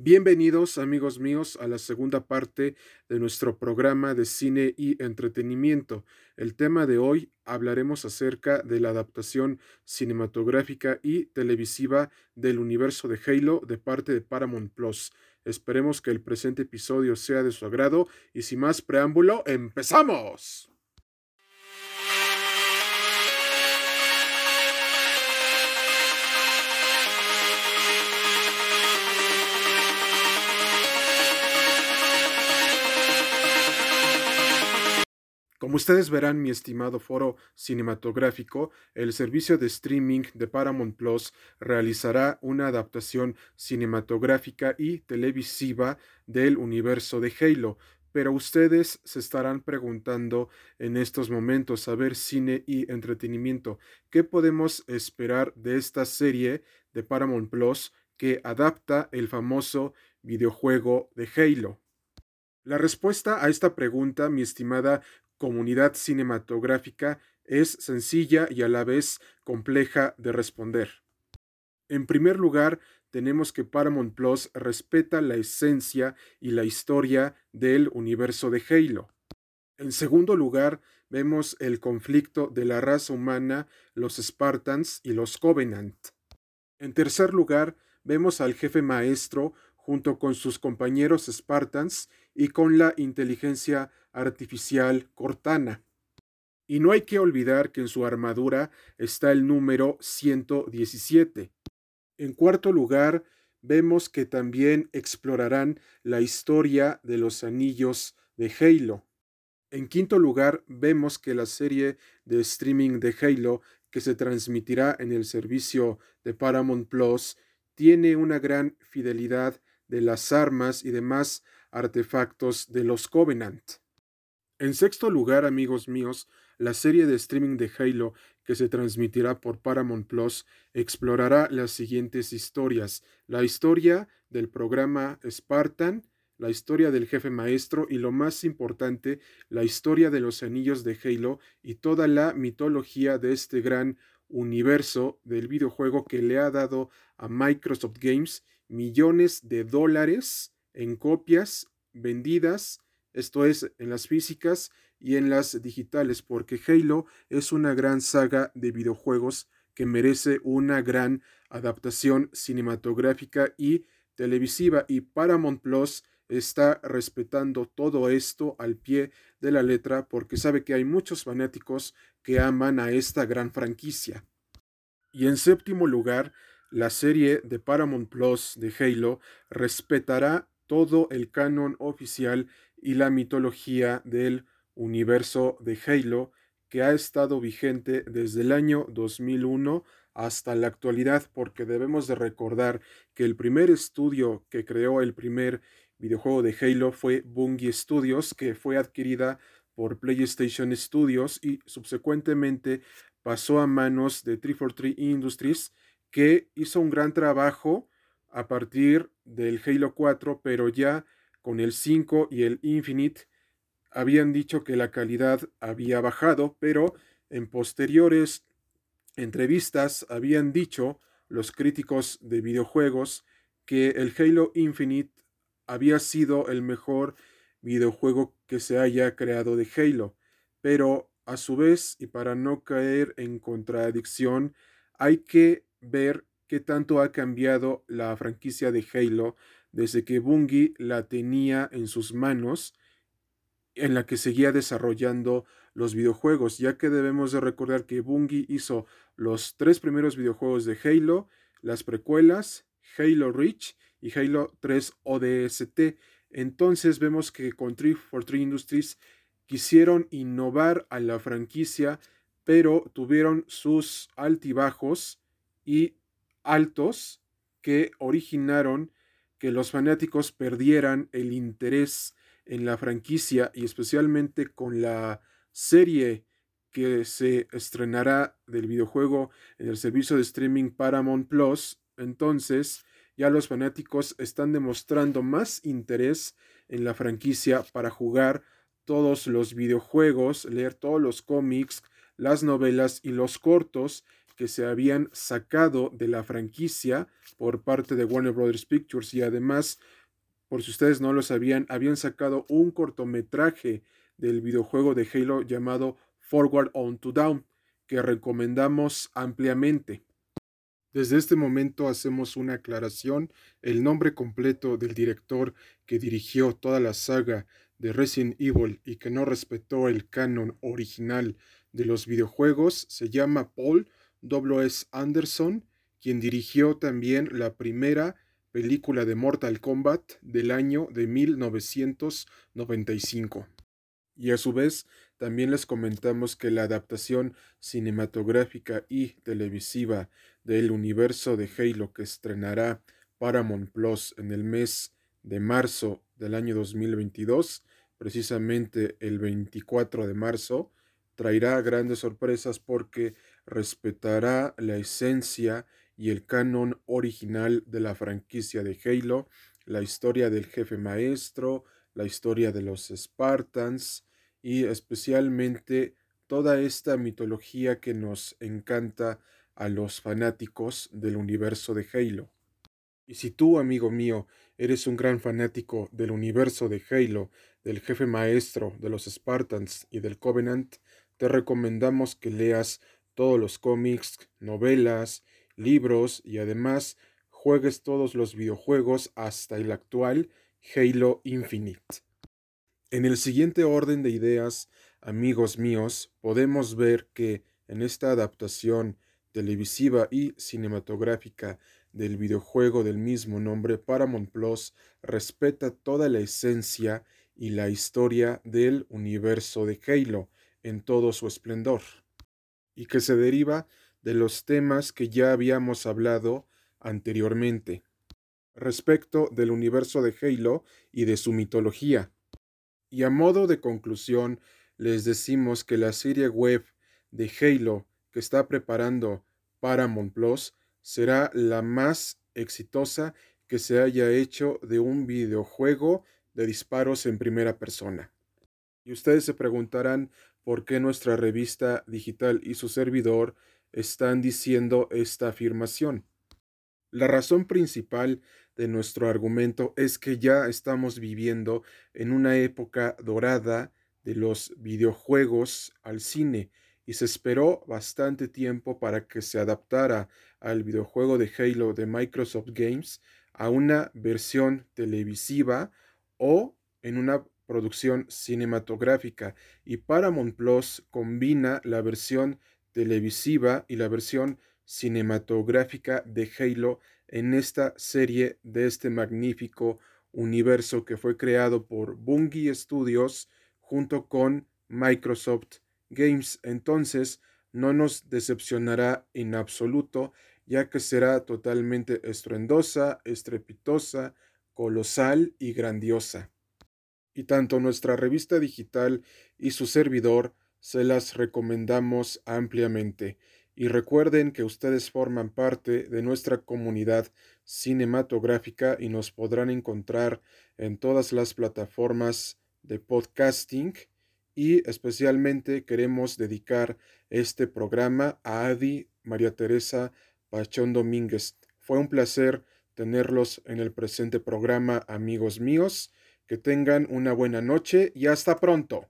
Bienvenidos amigos míos a la segunda parte de nuestro programa de cine y entretenimiento. El tema de hoy hablaremos acerca de la adaptación cinematográfica y televisiva del universo de Halo de parte de Paramount Plus. Esperemos que el presente episodio sea de su agrado y sin más preámbulo, empezamos. Como ustedes verán, mi estimado foro cinematográfico, el servicio de streaming de Paramount Plus realizará una adaptación cinematográfica y televisiva del universo de Halo. Pero ustedes se estarán preguntando en estos momentos, a ver, cine y entretenimiento, ¿qué podemos esperar de esta serie de Paramount Plus que adapta el famoso videojuego de Halo? La respuesta a esta pregunta, mi estimada comunidad cinematográfica es sencilla y a la vez compleja de responder. En primer lugar, tenemos que Paramount Plus respeta la esencia y la historia del universo de Halo. En segundo lugar, vemos el conflicto de la raza humana, los Spartans y los Covenant. En tercer lugar, vemos al jefe maestro junto con sus compañeros Spartans y con la inteligencia artificial Cortana. Y no hay que olvidar que en su armadura está el número 117. En cuarto lugar, vemos que también explorarán la historia de los anillos de Halo. En quinto lugar, vemos que la serie de streaming de Halo que se transmitirá en el servicio de Paramount Plus tiene una gran fidelidad de las armas y demás artefactos de los Covenant. En sexto lugar, amigos míos, la serie de streaming de Halo que se transmitirá por Paramount Plus explorará las siguientes historias. La historia del programa Spartan, la historia del jefe maestro y lo más importante, la historia de los anillos de Halo y toda la mitología de este gran universo del videojuego que le ha dado a Microsoft Games millones de dólares en copias vendidas, esto es, en las físicas y en las digitales, porque Halo es una gran saga de videojuegos que merece una gran adaptación cinematográfica y televisiva y Paramount Plus está respetando todo esto al pie de la letra porque sabe que hay muchos fanáticos que aman a esta gran franquicia. Y en séptimo lugar, la serie de Paramount Plus de Halo respetará todo el canon oficial y la mitología del universo de Halo que ha estado vigente desde el año 2001 hasta la actualidad porque debemos de recordar que el primer estudio que creó el primer videojuego de Halo fue Bungie Studios que fue adquirida por PlayStation Studios y subsecuentemente pasó a manos de 343 Industries que hizo un gran trabajo a partir del Halo 4, pero ya con el 5 y el Infinite habían dicho que la calidad había bajado, pero en posteriores entrevistas habían dicho los críticos de videojuegos que el Halo Infinite había sido el mejor videojuego que se haya creado de Halo, pero a su vez, y para no caer en contradicción, hay que ver qué tanto ha cambiado la franquicia de Halo desde que Bungie la tenía en sus manos, en la que seguía desarrollando los videojuegos, ya que debemos de recordar que Bungie hizo los tres primeros videojuegos de Halo, las precuelas, Halo Reach y Halo 3 ODST. Entonces vemos que con 343 Industries quisieron innovar a la franquicia, pero tuvieron sus altibajos y altos que originaron que los fanáticos perdieran el interés en la franquicia y especialmente con la serie que se estrenará del videojuego en el servicio de streaming Paramount Plus, entonces ya los fanáticos están demostrando más interés en la franquicia para jugar todos los videojuegos, leer todos los cómics, las novelas y los cortos que se habían sacado de la franquicia por parte de Warner Brothers Pictures y además, por si ustedes no lo sabían, habían sacado un cortometraje del videojuego de Halo llamado Forward on to Down, que recomendamos ampliamente. Desde este momento hacemos una aclaración. El nombre completo del director que dirigió toda la saga de Resident Evil y que no respetó el canon original de los videojuegos se llama Paul W.S. Anderson, quien dirigió también la primera película de Mortal Kombat del año de 1995. Y a su vez, también les comentamos que la adaptación cinematográfica y televisiva del universo de Halo que estrenará Paramount Plus en el mes de marzo del año 2022, precisamente el 24 de marzo, traerá grandes sorpresas porque respetará la esencia y el canon original de la franquicia de Halo, la historia del jefe maestro, la historia de los Spartans y especialmente toda esta mitología que nos encanta a los fanáticos del universo de Halo. Y si tú, amigo mío, eres un gran fanático del universo de Halo, del jefe maestro, de los Spartans y del Covenant, te recomendamos que leas todos los cómics, novelas, libros y además juegues todos los videojuegos hasta el actual Halo Infinite. En el siguiente orden de ideas, amigos míos, podemos ver que en esta adaptación televisiva y cinematográfica del videojuego del mismo nombre, Paramount Plus respeta toda la esencia y la historia del universo de Halo, en todo su esplendor, y que se deriva de los temas que ya habíamos hablado anteriormente, respecto del universo de Halo y de su mitología. Y a modo de conclusión, les decimos que la serie web de Halo que está preparando Paramount Plus será la más exitosa que se haya hecho de un videojuego de disparos en primera persona. Y ustedes se preguntarán por qué nuestra revista digital y su servidor están diciendo esta afirmación. La razón principal de nuestro argumento es que ya estamos viviendo en una época dorada de los videojuegos al cine y se esperó bastante tiempo para que se adaptara al videojuego de Halo de Microsoft Games a una versión televisiva o en una producción cinematográfica y Paramount Plus combina la versión televisiva y la versión cinematográfica de Halo en esta serie de este magnífico universo que fue creado por Bungie Studios junto con Microsoft Games. Entonces, no nos decepcionará en absoluto, ya que será totalmente estruendosa, estrepitosa, colosal y grandiosa y tanto nuestra revista digital y su servidor se las recomendamos ampliamente. Y recuerden que ustedes forman parte de nuestra comunidad cinematográfica y nos podrán encontrar en todas las plataformas de podcasting y especialmente queremos dedicar este programa a Adi María Teresa Pachón Domínguez. Fue un placer tenerlos en el presente programa, amigos míos. Que tengan una buena noche y hasta pronto.